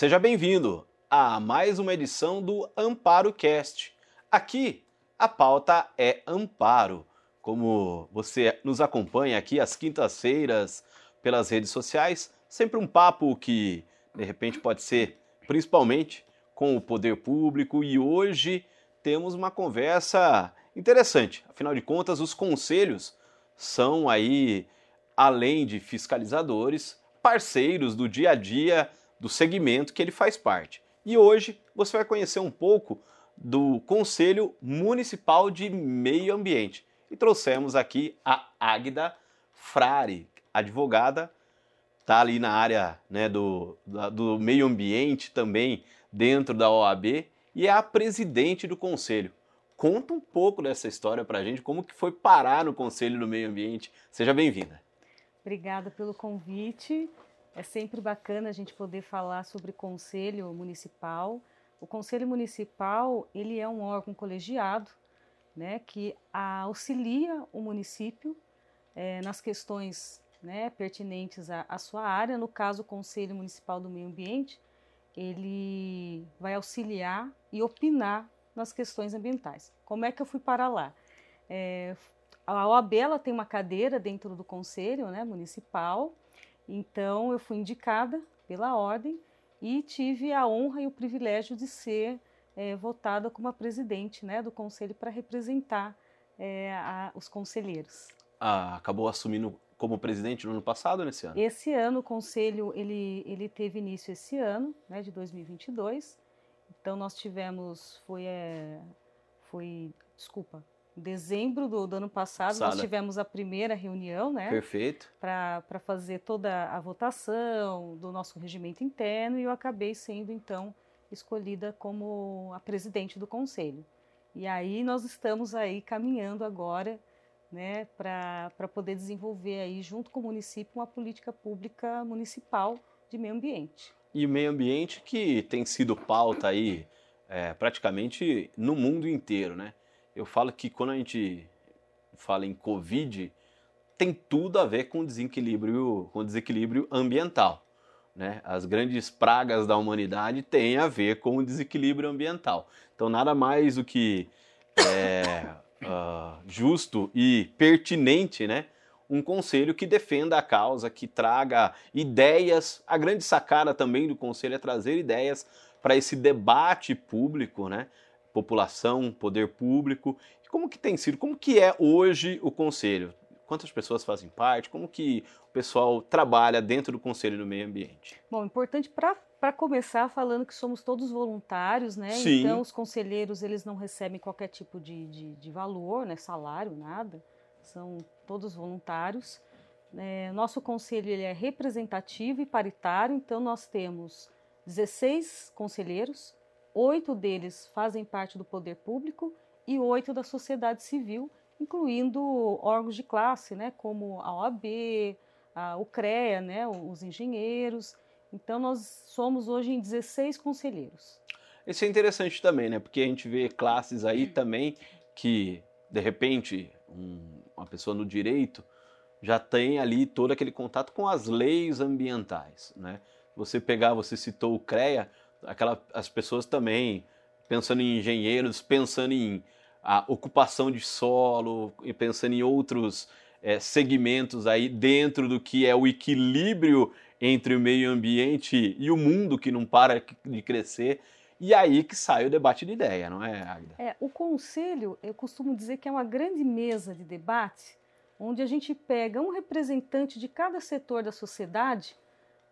Seja bem-vindo a mais uma edição do Amparo Cast. Aqui a pauta é Amparo. Como você nos acompanha aqui às quintas-feiras pelas redes sociais, sempre um papo que de repente pode ser principalmente com o poder público e hoje temos uma conversa interessante. Afinal de contas, os conselhos são aí além de fiscalizadores, parceiros do dia a dia do segmento que ele faz parte. E hoje você vai conhecer um pouco do Conselho Municipal de Meio Ambiente. E trouxemos aqui a Águida Frari, advogada, está ali na área né, do, do meio ambiente também, dentro da OAB, e é a presidente do conselho. Conta um pouco dessa história para a gente, como que foi parar no Conselho do Meio Ambiente. Seja bem-vinda. Obrigada pelo convite. É sempre bacana a gente poder falar sobre conselho municipal. O conselho municipal ele é um órgão colegiado, né, que auxilia o município é, nas questões né, pertinentes à, à, sua área. No caso, o Conselho Municipal do Meio Ambiente, ele vai auxiliar e opinar nas questões ambientais. Como é que eu fui para lá? É, a OAB ela tem uma cadeira dentro do conselho né, municipal, então eu fui indicada pela ordem e tive a honra e o privilégio de ser é, votada como a presidente né, do conselho para representar é, a, os conselheiros. Ah, acabou assumindo como presidente no ano passado nesse ano? Esse ano o conselho ele, ele teve início esse ano, né, de 2022. Então nós tivemos, foi, é, foi desculpa, dezembro do, do ano passado, Sada. nós tivemos a primeira reunião, né? Perfeito. Para fazer toda a votação do nosso regimento interno e eu acabei sendo, então, escolhida como a presidente do conselho. E aí nós estamos aí caminhando agora, né, para poder desenvolver aí, junto com o município, uma política pública municipal de meio ambiente. E meio ambiente que tem sido pauta aí é, praticamente no mundo inteiro, né? Eu falo que quando a gente fala em Covid, tem tudo a ver com desequilíbrio, com desequilíbrio ambiental. Né? As grandes pragas da humanidade têm a ver com o desequilíbrio ambiental. Então, nada mais do que é, uh, justo e pertinente, né? um conselho que defenda a causa, que traga ideias. A grande sacada também do conselho é trazer ideias para esse debate público, né? População, poder público. Como que tem sido? Como que é hoje o conselho? Quantas pessoas fazem parte? Como que o pessoal trabalha dentro do Conselho do Meio Ambiente? Bom, importante para começar falando que somos todos voluntários, né? Sim. Então os conselheiros eles não recebem qualquer tipo de, de, de valor, né? Salário, nada. São todos voluntários. É, nosso conselho ele é representativo e paritário, então nós temos 16 conselheiros, oito deles fazem parte do poder público e oito da sociedade civil, incluindo órgãos de classe, né, como a OAB, a, o CREA, né, os engenheiros. Então, nós somos hoje em 16 conselheiros. Isso é interessante também, né? Porque a gente vê classes aí também que, de repente, um, uma pessoa no direito já tem ali todo aquele contato com as leis ambientais, né? Você pegar, você citou o CREA, aquela, as pessoas também pensando em engenheiros, pensando em a ocupação de solo e pensando em outros é, segmentos aí dentro do que é o equilíbrio entre o meio ambiente e o mundo que não para de crescer. E aí que sai o debate de ideia, não é, Agda? É, o conselho, eu costumo dizer que é uma grande mesa de debate onde a gente pega um representante de cada setor da sociedade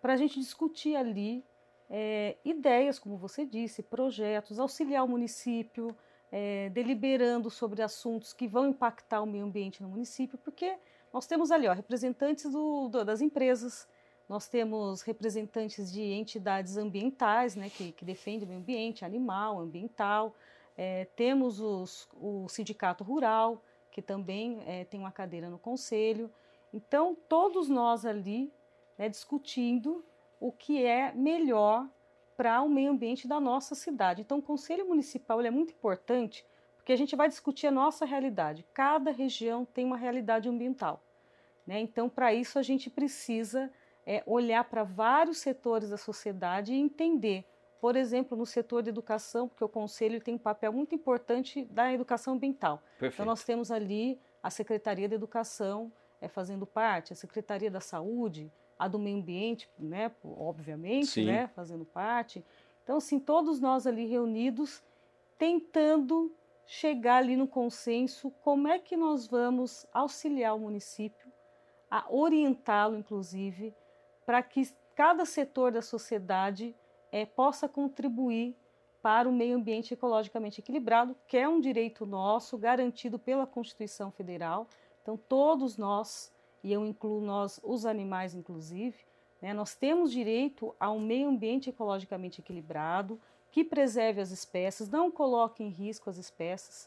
para a gente discutir ali é, ideias, como você disse, projetos, auxiliar o município, é, deliberando sobre assuntos que vão impactar o meio ambiente no município, porque nós temos ali ó, representantes do, do, das empresas, nós temos representantes de entidades ambientais, né, que, que defendem o meio ambiente, animal, ambiental, é, temos os, o sindicato rural, que também é, tem uma cadeira no conselho. Então, todos nós ali né, discutindo o que é melhor para o meio ambiente da nossa cidade. Então, o Conselho Municipal é muito importante porque a gente vai discutir a nossa realidade. Cada região tem uma realidade ambiental. Né? Então, para isso, a gente precisa é olhar para vários setores da sociedade e entender. Por exemplo, no setor de educação, porque o Conselho tem um papel muito importante da educação ambiental. Perfeito. Então, nós temos ali a Secretaria de Educação é, fazendo parte, a Secretaria da Saúde, a do Meio Ambiente, né, obviamente, né, fazendo parte. Então, assim, todos nós ali reunidos, tentando chegar ali no consenso como é que nós vamos auxiliar o município, a orientá-lo, inclusive, para que cada setor da sociedade é, possa contribuir para o meio ambiente ecologicamente equilibrado, que é um direito nosso, garantido pela Constituição Federal. Então, todos nós, e eu incluo nós, os animais, inclusive, né, nós temos direito a um meio ambiente ecologicamente equilibrado, que preserve as espécies, não coloque em risco as espécies.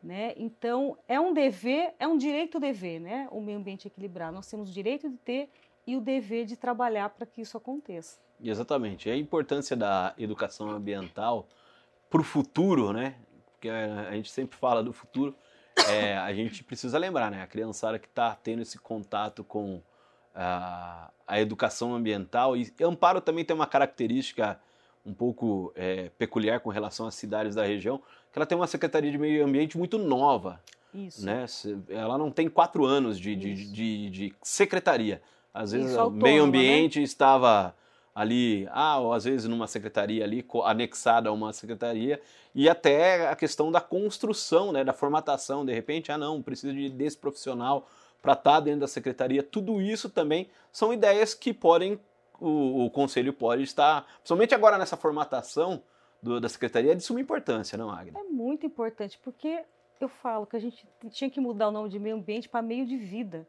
Né? Então, é um dever, é um direito dever, né? o meio ambiente equilibrado. Nós temos o direito de ter e o dever de trabalhar para que isso aconteça. Exatamente. A importância da educação ambiental para o futuro, né? Porque a gente sempre fala do futuro, é, a gente precisa lembrar, né? A criançada que está tendo esse contato com a, a educação ambiental. E Amparo também tem uma característica um pouco é, peculiar com relação às cidades da região, que ela tem uma Secretaria de Meio Ambiente muito nova. Isso. Né? Ela não tem quatro anos de, de, de, de secretaria. Às vezes o meio né? ambiente né? estava ali, ah, ou às vezes numa secretaria ali, anexada a uma secretaria, e até a questão da construção, né, da formatação, de repente, ah não, precisa de desse profissional para estar tá dentro da secretaria, tudo isso também são ideias que podem o, o conselho pode estar, principalmente agora nessa formatação do, da secretaria, é de suma importância, não, Agnes? É muito importante, porque eu falo que a gente tinha que mudar o nome de meio ambiente para meio de vida,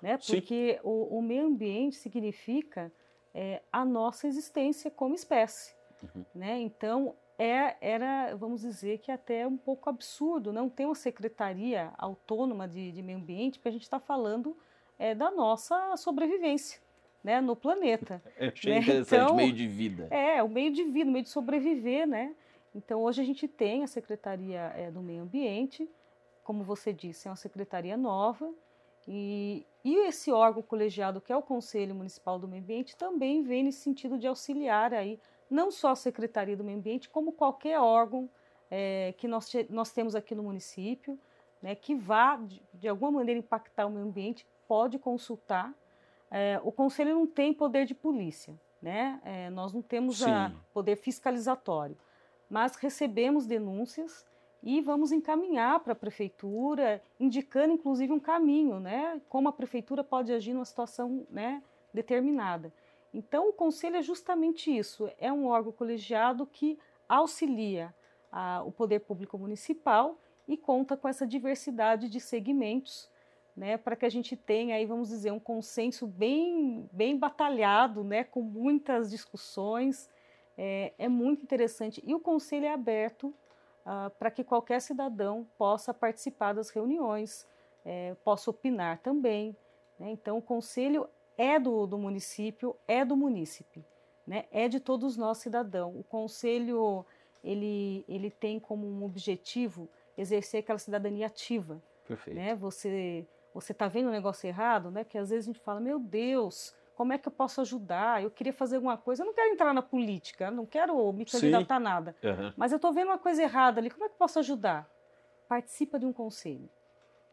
né? Porque o, o, meio ambiente significa é, a nossa existência como espécie, uhum. né? Então é, era, vamos dizer que até um pouco absurdo não ter uma secretaria autônoma de, de meio ambiente, porque a gente está falando é, da nossa sobrevivência né, no planeta. Eu achei né? interessante, então, meio de vida. É, o meio de vida, o meio de sobreviver, né? Então hoje a gente tem a Secretaria é, do Meio Ambiente, como você disse, é uma secretaria nova, e, e esse órgão colegiado, que é o Conselho Municipal do Meio Ambiente, também vem nesse sentido de auxiliar aí, não só a Secretaria do Meio Ambiente, como qualquer órgão é, que nós, nós temos aqui no município, né, que vá, de, de alguma maneira, impactar o meio ambiente, pode consultar. É, o conselho não tem poder de polícia, né? É, nós não temos poder fiscalizatório, mas recebemos denúncias e vamos encaminhar para a prefeitura, indicando inclusive um caminho, né? Como a prefeitura pode agir numa situação, né, determinada. Então, o conselho é justamente isso: é um órgão colegiado que auxilia a, o poder público municipal e conta com essa diversidade de segmentos né, para que a gente tenha aí, vamos dizer, um consenso bem, bem batalhado, né, com muitas discussões. É, é muito interessante. E o conselho é aberto uh, para que qualquer cidadão possa participar das reuniões, é, possa opinar também. Né? Então, o conselho é do, do município, é do munícipe, né? é de todos nós cidadãos. O conselho ele, ele tem como um objetivo exercer aquela cidadania ativa. Perfeito. Né? Você você está vendo um negócio errado, né? Que às vezes a gente fala, meu Deus, como é que eu posso ajudar? Eu queria fazer alguma coisa. Eu não quero entrar na política, não quero me candidatar a nada. Uhum. Mas eu estou vendo uma coisa errada ali, como é que eu posso ajudar? Participa de um conselho.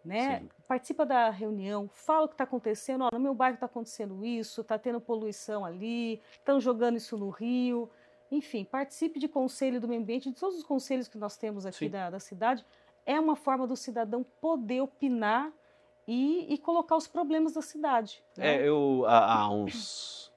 Né? Participa da reunião, fala o que está acontecendo. Ó, no meu bairro está acontecendo isso, está tendo poluição ali, estão jogando isso no rio. Enfim, participe de conselho do meio ambiente, de todos os conselhos que nós temos aqui da, da cidade. É uma forma do cidadão poder opinar e, e colocar os problemas da cidade. Né? É, eu há, há uns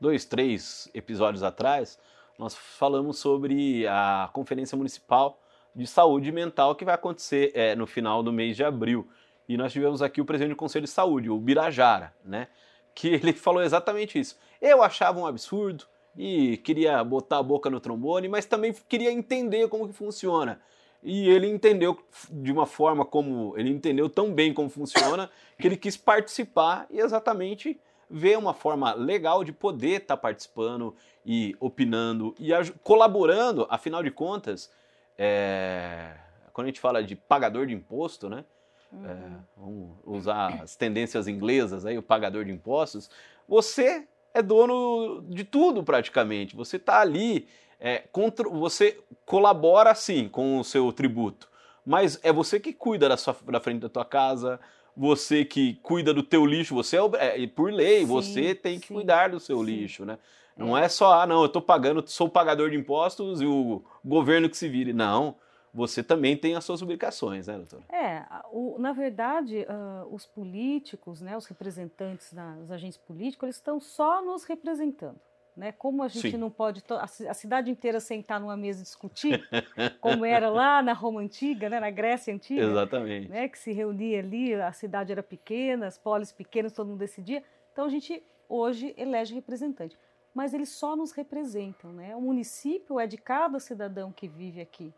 dois, três episódios atrás, nós falamos sobre a Conferência Municipal de Saúde Mental que vai acontecer é, no final do mês de abril. E nós tivemos aqui o presidente do Conselho de Saúde, o Birajara, né? Que ele falou exatamente isso. Eu achava um absurdo e queria botar a boca no trombone, mas também queria entender como que funciona. E ele entendeu de uma forma como. Ele entendeu tão bem como funciona que ele quis participar e exatamente ver uma forma legal de poder estar tá participando e opinando e colaborando, afinal de contas, é, quando a gente fala de pagador de imposto, né? É, vamos usar as tendências inglesas aí, o pagador de impostos. Você é dono de tudo praticamente. Você está ali, é, contra, você colabora sim com o seu tributo, mas é você que cuida da, sua, da frente da tua casa, você que cuida do teu lixo, você é, é por lei, sim, você tem que sim, cuidar do seu sim. lixo, né? Não é. é só, ah, não, eu estou pagando, sou pagador de impostos e o governo que se vire. Não você também tem as suas obrigações, né, doutora? É, o, na verdade, uh, os políticos, né, os representantes dos agentes políticos, eles estão só nos representando. Né? Como a gente Sim. não pode a, cidade inteira sentar numa mesa e discutir, como era lá na Roma antiga, né, na Grécia antiga, exatamente, né, que se reunia ali, a cidade era pequena, as polis pequenas, todo mundo decidia. Então a gente hoje elege representante, mas eles só nos representam, né? O município é de cada cidadão que vive aqui.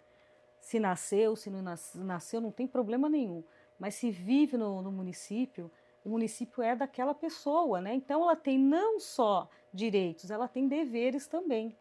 Se nasceu, se não nasceu, não tem problema nenhum. Mas se vive no, no município, o município é daquela pessoa, né? Então ela tem não só direitos, ela tem deveres também.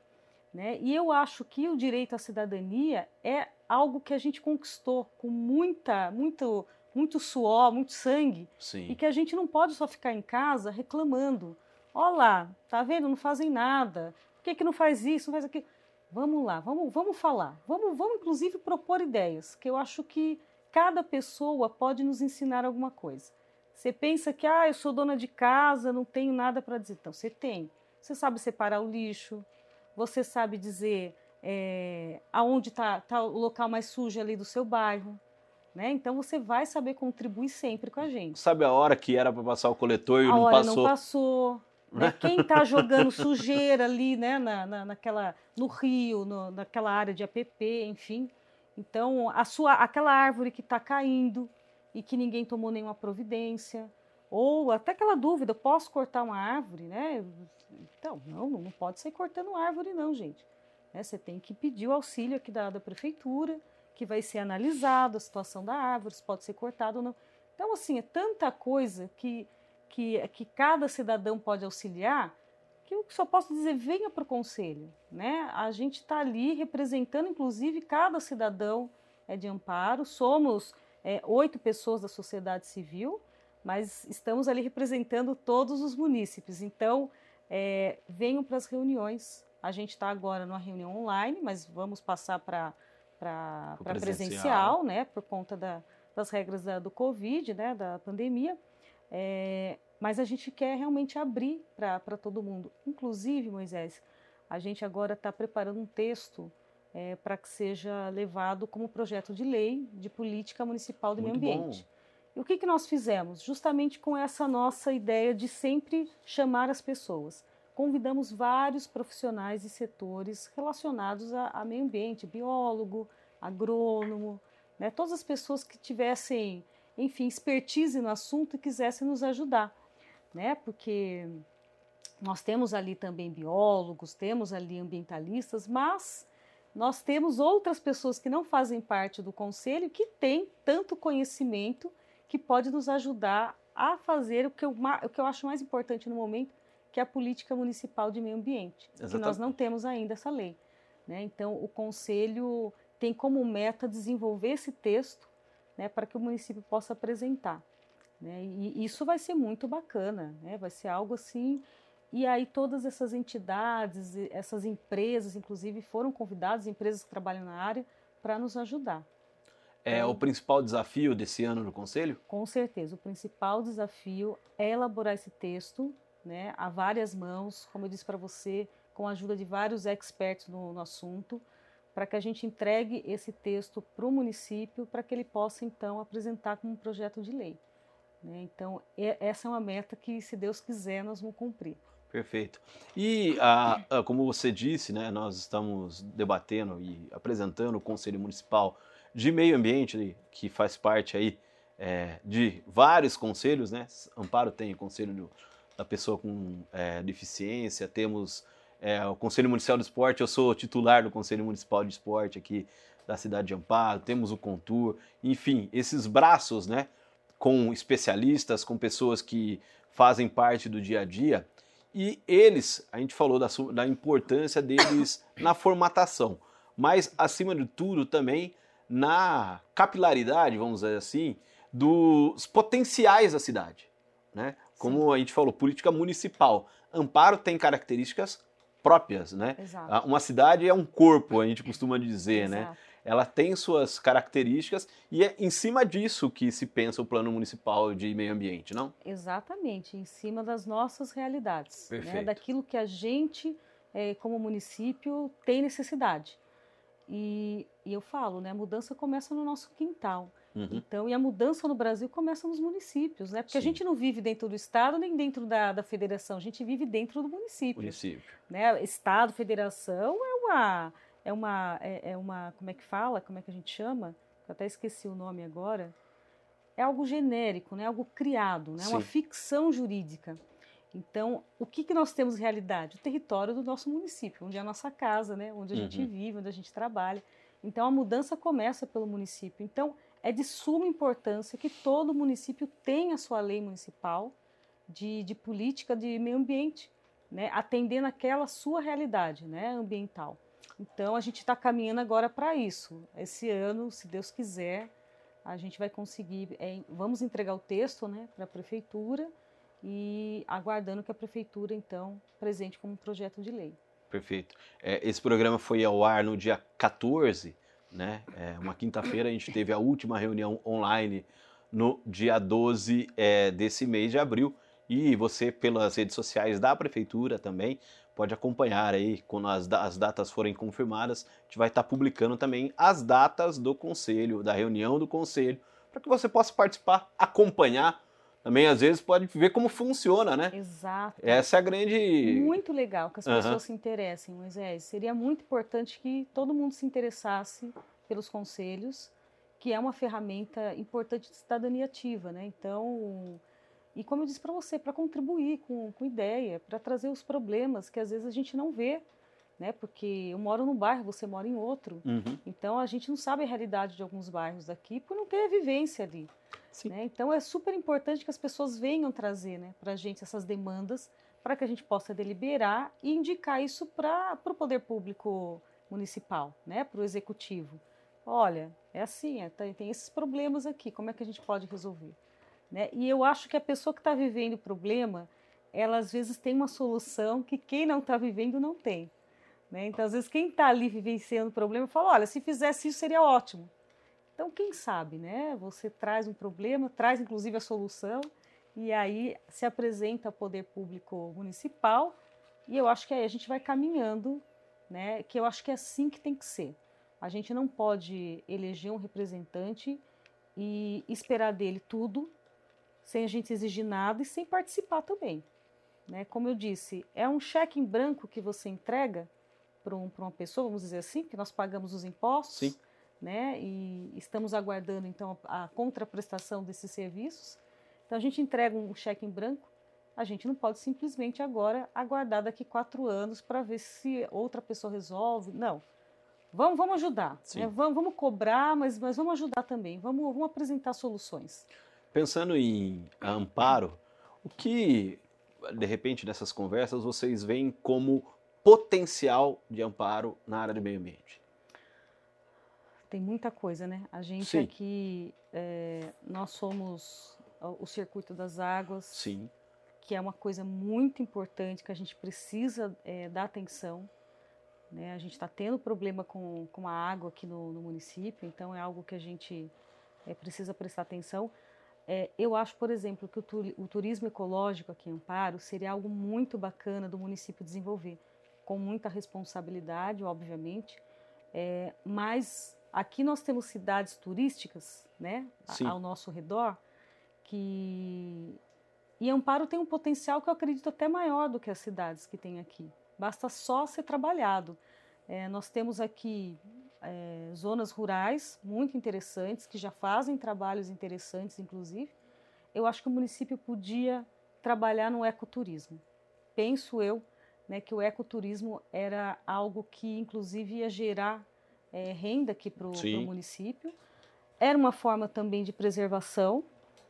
Né? E eu acho que o direito à cidadania é algo que a gente conquistou com muita, muito, muito suor, muito sangue, Sim. e que a gente não pode só ficar em casa reclamando. Olha lá, tá vendo? Não fazem nada. Por que, que não faz isso, não faz aquilo? Vamos lá, vamos, vamos falar. Vamos, vamos, inclusive, propor ideias, que eu acho que cada pessoa pode nos ensinar alguma coisa. Você pensa que, ah, eu sou dona de casa, não tenho nada para dizer. Então, você tem. Você sabe separar o lixo, você sabe dizer é, aonde está tá o local mais sujo ali do seu bairro. Né? Então você vai saber contribuir sempre com a gente. Sabe a hora que era para passar o coletor e a não hora passou? não passou. Né? Quem está jogando sujeira ali, né, na, na, naquela, no rio, no, naquela área de APP, enfim. Então, a sua, aquela árvore que está caindo e que ninguém tomou nenhuma providência, ou até aquela dúvida, posso cortar uma árvore, né? Então, não, não pode sair cortando árvore não, gente. Né? Você tem que pedir o auxílio aqui da, da prefeitura, que vai ser analisado a situação da árvore, se pode ser cortado ou não. Então, assim, é tanta coisa que que, que cada cidadão pode auxiliar, que eu só posso dizer, venha para o conselho. Né? A gente está ali representando, inclusive, cada cidadão é de amparo. Somos é, oito pessoas da sociedade civil, mas estamos ali representando todos os munícipes. Então, é, venham para as reuniões. A gente está agora numa reunião online, mas vamos passar para presencial, presencial, né, por conta da, das regras da, do Covid, né, da pandemia. É, mas a gente quer realmente abrir para todo mundo. Inclusive, Moisés, a gente agora está preparando um texto é, para que seja levado como projeto de lei de política municipal do Muito meio ambiente. Bom. E o que, que nós fizemos? Justamente com essa nossa ideia de sempre chamar as pessoas. Convidamos vários profissionais e setores relacionados a, a meio ambiente, biólogo, agrônomo, né, todas as pessoas que tivessem enfim, expertise no assunto e quisessem nos ajudar, né? Porque nós temos ali também biólogos, temos ali ambientalistas, mas nós temos outras pessoas que não fazem parte do conselho que têm tanto conhecimento que pode nos ajudar a fazer o que eu, o que eu acho mais importante no momento, que é a política municipal de meio ambiente, Exatamente. que nós não temos ainda essa lei. Né? Então, o conselho tem como meta desenvolver esse texto né, para que o município possa apresentar. Né? E isso vai ser muito bacana, né? vai ser algo assim. E aí todas essas entidades, essas empresas, inclusive, foram convidadas, empresas que trabalham na área, para nos ajudar. É então, o principal desafio desse ano no Conselho? Com certeza. O principal desafio é elaborar esse texto né, a várias mãos, como eu disse para você, com a ajuda de vários experts no, no assunto, para que a gente entregue esse texto para o município, para que ele possa então apresentar como um projeto de lei. Né? Então, essa é uma meta que, se Deus quiser, nós vamos cumprir. Perfeito. E, a, a, como você disse, né, nós estamos debatendo e apresentando o Conselho Municipal de Meio Ambiente, que faz parte aí é, de vários conselhos, né? Amparo tem o Conselho do, da Pessoa com é, Deficiência, temos é, o Conselho Municipal de Esporte, eu sou titular do Conselho Municipal de Esporte aqui da cidade de Amparo, temos o Contur, enfim, esses braços, né, com especialistas, com pessoas que fazem parte do dia a dia, e eles, a gente falou da, da importância deles na formatação, mas acima de tudo também na capilaridade, vamos dizer assim, dos potenciais da cidade. Né? como a gente falou, política municipal. Amparo tem características próprias, né? Exato. Uma cidade é um corpo, a gente costuma dizer, né? Exato. né? Ela tem suas características e é em cima disso que se pensa o plano municipal de meio ambiente, não? Exatamente, em cima das nossas realidades, né? daquilo que a gente, é, como município, tem necessidade. E, e, eu falo, né, a mudança começa no nosso quintal. Uhum. Então, e a mudança no Brasil começa nos municípios, né? Porque Sim. a gente não vive dentro do Estado nem dentro da, da federação, a gente vive dentro do município. Município. Né? Estado, federação é uma, é uma, é, é uma, como é que fala? Como é que a gente chama? Eu até esqueci o nome agora. É algo genérico, né? Algo criado, né? Sim. Uma ficção jurídica. Então, o que, que nós temos realidade? O território do nosso município, onde é a nossa casa, né? Onde a uhum. gente vive, onde a gente trabalha. Então, a mudança começa pelo município. Então, é de suma importância que todo município tenha a sua lei municipal de, de política de meio ambiente, né, atendendo aquela sua realidade né, ambiental. Então, a gente está caminhando agora para isso. Esse ano, se Deus quiser, a gente vai conseguir. É, vamos entregar o texto né, para a prefeitura e aguardando que a prefeitura, então, presente como projeto de lei. Perfeito. É, esse programa foi ao ar no dia 14 né? É, uma quinta-feira a gente teve a última reunião online no dia 12 é, desse mês de abril. E você, pelas redes sociais da prefeitura também, pode acompanhar aí quando as, as datas forem confirmadas. A gente vai estar publicando também as datas do conselho, da reunião do conselho, para que você possa participar, acompanhar também às vezes pode ver como funciona, né? Exato. Essa é a grande. Muito legal que as pessoas uhum. se interessem, Moisés. Seria muito importante que todo mundo se interessasse pelos conselhos, que é uma ferramenta importante de cidadania ativa, né? Então, e como eu disse para você, para contribuir com, com ideia, para trazer os problemas que às vezes a gente não vê né? Porque eu moro num bairro, você mora em outro. Uhum. Então a gente não sabe a realidade de alguns bairros daqui por não ter a vivência ali. Né? Então é super importante que as pessoas venham trazer né, para a gente essas demandas para que a gente possa deliberar e indicar isso para o poder público municipal, né, para o executivo. Olha, é assim, é, tem, tem esses problemas aqui, como é que a gente pode resolver? Né? E eu acho que a pessoa que está vivendo o problema, ela às vezes tem uma solução que quem não está vivendo não tem. Né? Então, às vezes, quem está ali vivenciando o problema fala: olha, se fizesse isso seria ótimo. Então, quem sabe, né? Você traz um problema, traz inclusive a solução, e aí se apresenta ao poder público municipal, e eu acho que aí a gente vai caminhando, né? Que eu acho que é assim que tem que ser. A gente não pode eleger um representante e esperar dele tudo, sem a gente exigir nada e sem participar também. Né? Como eu disse, é um cheque em branco que você entrega para um, uma pessoa, vamos dizer assim, que nós pagamos os impostos, Sim. né? E estamos aguardando então a, a contraprestação desses serviços. Então a gente entrega um cheque em branco. A gente não pode simplesmente agora aguardar daqui quatro anos para ver se outra pessoa resolve. Não. Vamos, vamos ajudar. Né? Vamos, vamos cobrar, mas, mas vamos ajudar também. Vamos, vamos apresentar soluções. Pensando em amparo, o que, de repente, nessas conversas vocês veem como potencial de amparo na área do meio ambiente? Tem muita coisa, né? A gente Sim. aqui, é, nós somos o Circuito das Águas. Sim. Que é uma coisa muito importante que a gente precisa é, dar atenção. Né? A gente está tendo problema com, com a água aqui no, no, município, então é algo que a gente é, precisa prestar atenção. É, eu acho, por exemplo, que o, tu, o turismo ecológico aqui em Amparo seria algo muito bacana do município desenvolver com muita responsabilidade, obviamente, é, mas aqui nós temos cidades turísticas, né, Sim. ao nosso redor, que e Amparo tem um potencial que eu acredito até maior do que as cidades que tem aqui. Basta só ser trabalhado. É, nós temos aqui é, zonas rurais muito interessantes que já fazem trabalhos interessantes, inclusive. Eu acho que o município podia trabalhar no ecoturismo. Penso eu né, que o ecoturismo era algo que, inclusive, ia gerar é, renda aqui para o município. Era uma forma também de preservação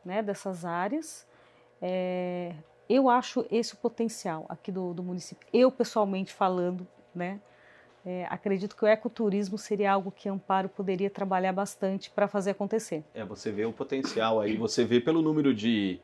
né, dessas áreas. É, eu acho esse o potencial aqui do, do município. Eu, pessoalmente falando, né, é, acredito que o ecoturismo seria algo que Amparo poderia trabalhar bastante para fazer acontecer. É, você vê o potencial aí, você vê pelo número de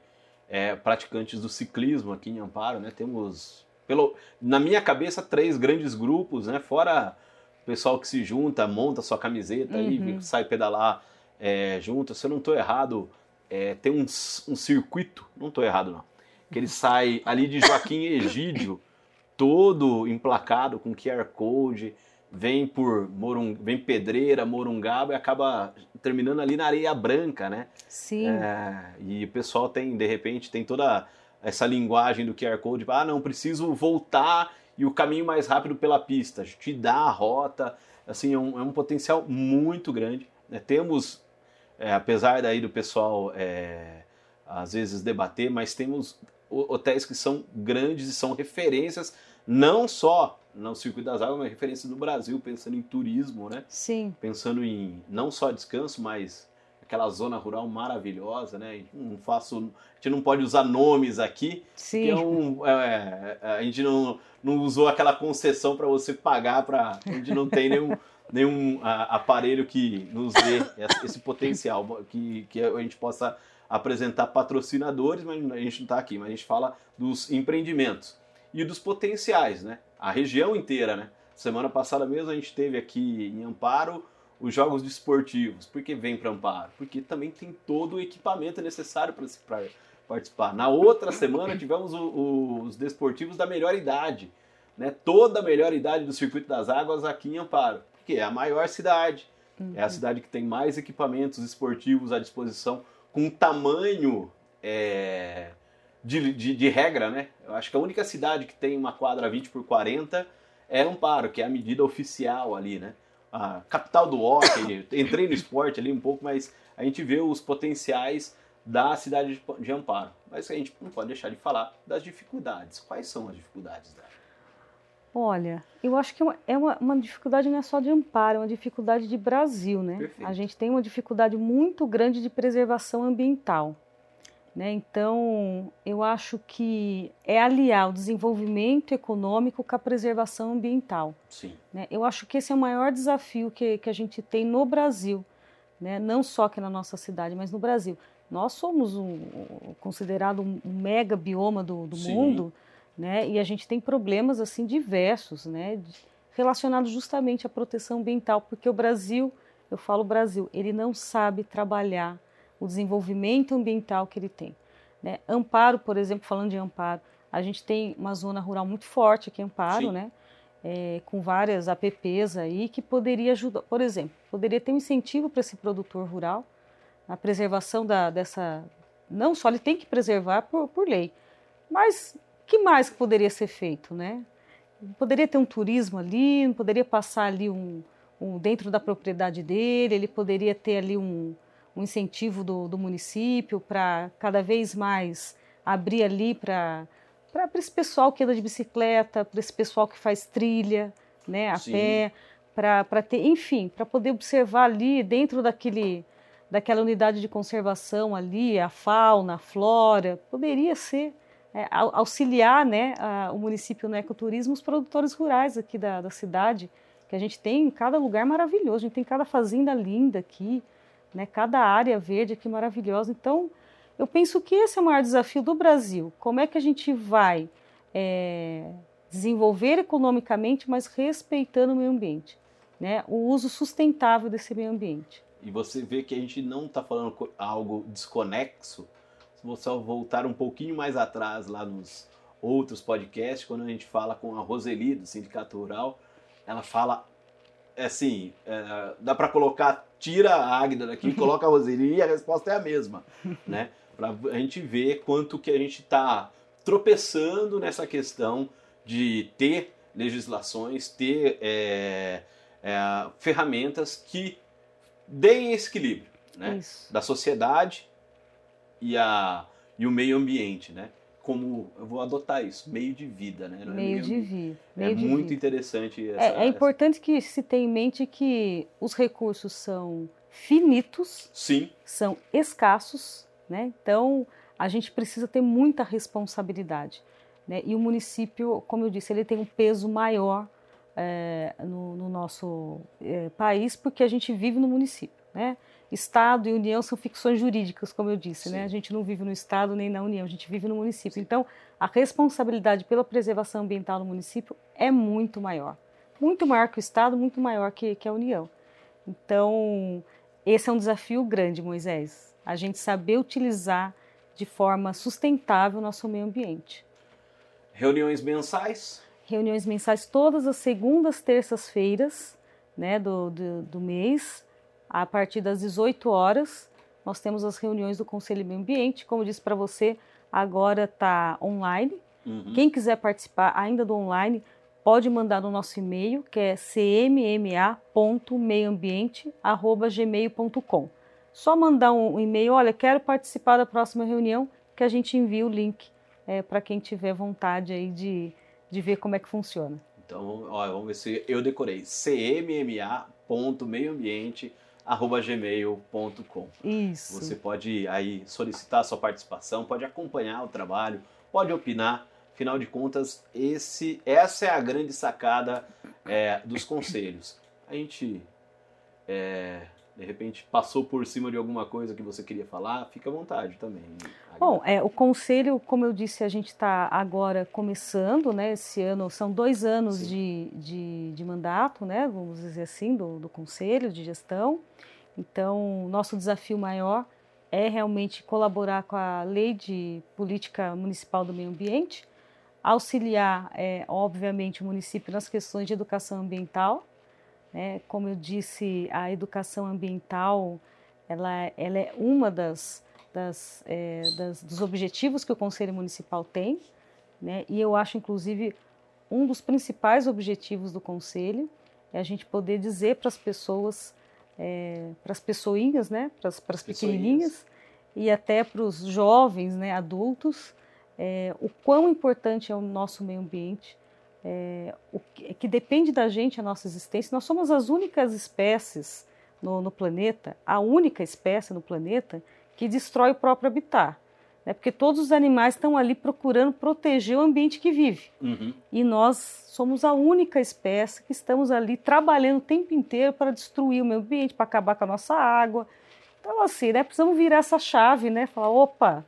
é, praticantes do ciclismo aqui em Amparo, né? Temos, pelo, na minha cabeça, três grandes grupos, né? Fora o pessoal que se junta, monta sua camiseta uhum. e sai pedalar é, junto. Se eu não estou errado, é, tem um, um circuito, não estou errado não, que ele sai ali de Joaquim Egídio, todo emplacado com QR Code, vem por Morung, vem Pedreira, Morungaba e acaba terminando ali na Areia Branca, né? Sim. É, e o pessoal tem, de repente, tem toda essa linguagem do QR Code, ah, não, preciso voltar e o caminho mais rápido pela pista, te dá a rota, assim, é um, é um potencial muito grande. Né? Temos, é, apesar daí do pessoal é, às vezes debater, mas temos hotéis que são grandes e são referências não só no circuito das águas, mas referência do Brasil, pensando em turismo, né? Sim. Pensando em não só descanso, mas aquela zona rural maravilhosa, né? Não faço, a gente não pode usar nomes aqui, Sim. É um, é, a gente não, não usou aquela concessão para você pagar para a gente não tem nenhum nenhum a, aparelho que nos dê esse, esse potencial, que, que a gente possa apresentar patrocinadores, mas a gente não está aqui, mas a gente fala dos empreendimentos e dos potenciais, né? A região inteira, né? Semana passada mesmo a gente teve aqui em Amparo os jogos desportivos. Por que vem para Amparo? Porque também tem todo o equipamento necessário para participar. Na outra semana tivemos o, o, os desportivos da melhor idade, né? Toda a melhor idade do Circuito das Águas aqui em Amparo, porque é a maior cidade, uhum. é a cidade que tem mais equipamentos esportivos à disposição, com tamanho é, de, de, de, regra, né? Eu acho que a única cidade que tem uma quadra 20 por 40 é Amparo, que é a medida oficial ali, né? A capital do hockey, entrei no esporte ali um pouco, mas a gente vê os potenciais da cidade de Amparo. Mas a gente não pode deixar de falar das dificuldades. Quais são as dificuldades? Olha, eu acho que é uma, uma, dificuldade não é só de Amparo, é uma dificuldade de Brasil, né? Perfeito. A gente tem uma dificuldade muito grande de preservação ambiental. Né? Então, eu acho que é aliar o desenvolvimento econômico com a preservação ambiental. Sim. Né? Eu acho que esse é o maior desafio que, que a gente tem no Brasil, né? não só aqui na nossa cidade, mas no Brasil. Nós somos um, considerado um mega bioma do, do mundo, né? e a gente tem problemas assim diversos, né? relacionados justamente à proteção ambiental, porque o Brasil, eu falo Brasil, ele não sabe trabalhar o desenvolvimento ambiental que ele tem. Né? Amparo, por exemplo, falando de Amparo, a gente tem uma zona rural muito forte aqui em Amparo, Sim. né? É, com várias APPs aí que poderia ajudar, por exemplo, poderia ter um incentivo para esse produtor rural na preservação da, dessa. Não só ele tem que preservar por, por lei, mas que mais que poderia ser feito, né? Poderia ter um turismo ali, poderia passar ali um, um dentro da propriedade dele, ele poderia ter ali um, um incentivo do, do município para cada vez mais abrir ali para para esse pessoal que anda de bicicleta, para esse pessoal que faz trilha, né, a Sim. pé, para ter, enfim, para poder observar ali dentro daquele daquela unidade de conservação ali a fauna, a flora, poderia ser auxiliar, né, a, o município no ecoturismo, os produtores rurais aqui da, da cidade, que a gente tem em cada lugar maravilhoso, a gente tem cada fazenda linda aqui, né? Cada área verde aqui maravilhosa. Então, eu penso que esse é o maior desafio do Brasil. Como é que a gente vai é, desenvolver economicamente, mas respeitando o meio ambiente, né? O uso sustentável desse meio ambiente. E você vê que a gente não está falando algo desconexo. Se você voltar um pouquinho mais atrás lá nos outros podcasts, quando a gente fala com a Roseli do Sindicato Rural, ela fala é assim, é, dá para colocar, tira a Águida daqui, coloca a Roseli e a resposta é a mesma, né? Para a gente ver quanto que a gente está tropeçando nessa questão de ter legislações, ter é, é, ferramentas que deem esse equilíbrio, né? Da sociedade e, a, e o meio ambiente, né? como eu vou adotar isso, meio de vida, né? Meio, é meio de vida. É de muito vida. interessante. Essa, é, é importante que se tenha em mente que os recursos são finitos, sim, são escassos, né? Então a gente precisa ter muita responsabilidade, né? E o município, como eu disse, ele tem um peso maior é, no, no, nosso é, país porque a gente vive no município, né? Estado e União são ficções jurídicas, como eu disse, né? Sim. A gente não vive no Estado nem na União, a gente vive no município. Então, a responsabilidade pela preservação ambiental no município é muito maior. Muito maior que o Estado, muito maior que, que a União. Então, esse é um desafio grande, Moisés. A gente saber utilizar de forma sustentável o nosso meio ambiente. Reuniões mensais? Reuniões mensais todas as segundas, terças-feiras né, do, do, do mês, a partir das 18 horas. Nós temos as reuniões do Conselho Meio Ambiente. Como disse para você, agora está online. Uhum. Quem quiser participar ainda do online, pode mandar no nosso e-mail, que é cmma.meioambiente.gmail.com. Só mandar um e-mail, olha, quero participar da próxima reunião, que a gente envia o link é, para quem tiver vontade aí de, de ver como é que funciona. Então, ó, vamos ver se eu decorei. cmma.meioambiente.gmail.com Isso. Você pode aí solicitar a sua participação, pode acompanhar o trabalho, pode opinar. Afinal de contas, esse, essa é a grande sacada é, dos conselhos. A gente, é, de repente, passou por cima de alguma coisa que você queria falar, fica à vontade também. Bom, é, o conselho, como eu disse, a gente está agora começando, né? Esse ano são dois anos de, de, de, mandato, né? Vamos dizer assim, do, do conselho de gestão. Então, nosso desafio maior é realmente colaborar com a lei de política municipal do meio ambiente, auxiliar, é, obviamente, o município nas questões de educação ambiental. Né? Como eu disse, a educação ambiental ela, ela é uma das, das, é, das, dos objetivos que o Conselho Municipal tem, né? e eu acho, inclusive, um dos principais objetivos do Conselho é a gente poder dizer para as pessoas, é, para as pessoinhas, né? para as pequenininhas, e até para os jovens, né, adultos, é, o quão importante é o nosso meio ambiente, é, o que, que, depende da gente a nossa existência. Nós somos as únicas espécies no, no, planeta, a única espécie no planeta que destrói o próprio habitat. Né? Porque todos os animais estão ali procurando proteger o ambiente que vive. Uhum. E nós somos a única espécie que estamos ali trabalhando o tempo inteiro para destruir o meio ambiente, para acabar com a nossa água. Então, assim, né, precisamos virar essa chave, né? Falar, opa,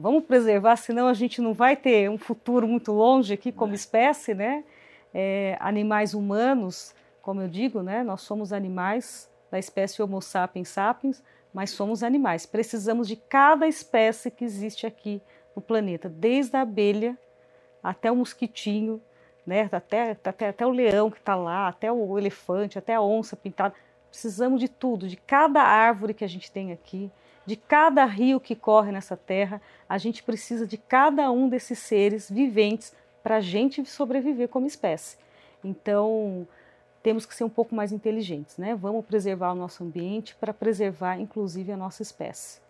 vamos preservar, senão a gente não vai ter um futuro muito longe aqui como é. espécie, né? É, animais humanos, como eu digo, né? Nós somos animais da espécie Homo sapiens sapiens, mas somos animais. Precisamos de cada espécie que existe aqui no planeta, desde a abelha até o mosquitinho, né? Até, até, até o leão que está lá, até o elefante, até a onça pintada. Precisamos de tudo, de cada árvore que a gente tem aqui, de cada rio que corre nessa terra. A gente precisa de cada um desses seres viventes para a gente sobreviver como espécie. Então, temos que ser um pouco mais inteligentes, né? Vamos preservar o nosso ambiente para preservar, inclusive, a nossa espécie.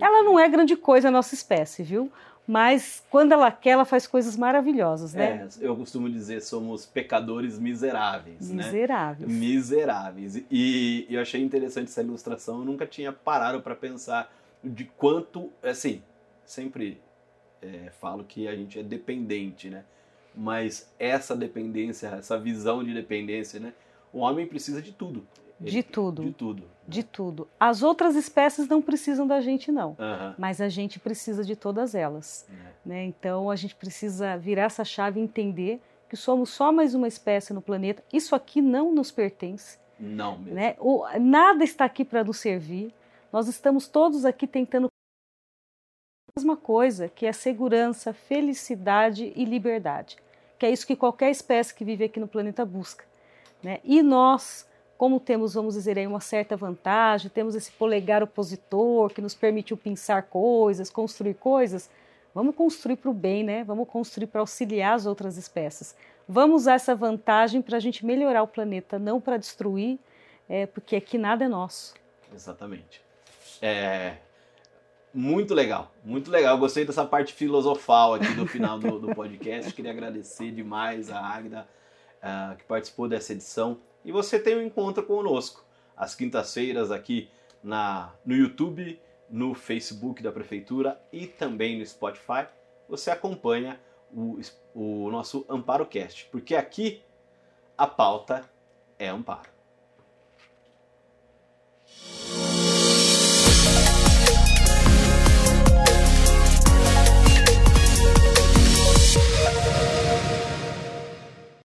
Ela não é grande coisa a nossa espécie, viu? Mas quando ela quer, ela faz coisas maravilhosas, né? É, eu costumo dizer, somos pecadores miseráveis, miseráveis. né? Miseráveis. E eu achei interessante essa ilustração, eu nunca tinha parado para pensar de quanto, assim, sempre é, falo que a gente é dependente, né? Mas essa dependência, essa visão de dependência, né? O homem precisa de tudo. De tudo. De tudo. De tudo. As outras espécies não precisam da gente, não. Uhum. Mas a gente precisa de todas elas. Uhum. Né? Então a gente precisa virar essa chave e entender que somos só mais uma espécie no planeta. Isso aqui não nos pertence. Não mesmo. Né? O, nada está aqui para nos servir. Nós estamos todos aqui tentando a mesma coisa, que é segurança, felicidade e liberdade. Que é isso que qualquer espécie que vive aqui no planeta busca. Né? E nós, como temos, vamos dizer aí, uma certa vantagem, temos esse polegar opositor que nos permitiu pensar coisas, construir coisas, vamos construir para o bem, né? Vamos construir para auxiliar as outras espécies. Vamos usar essa vantagem para a gente melhorar o planeta, não para destruir, é, porque aqui nada é nosso. Exatamente. É, muito legal, muito legal. Gostei dessa parte filosofal aqui do final do, do podcast. Queria agradecer demais a Agda uh, que participou dessa edição. E você tem um encontro conosco às quintas-feiras aqui na, no YouTube, no Facebook da Prefeitura e também no Spotify. Você acompanha o, o nosso Amparo Cast, porque aqui a pauta é amparo.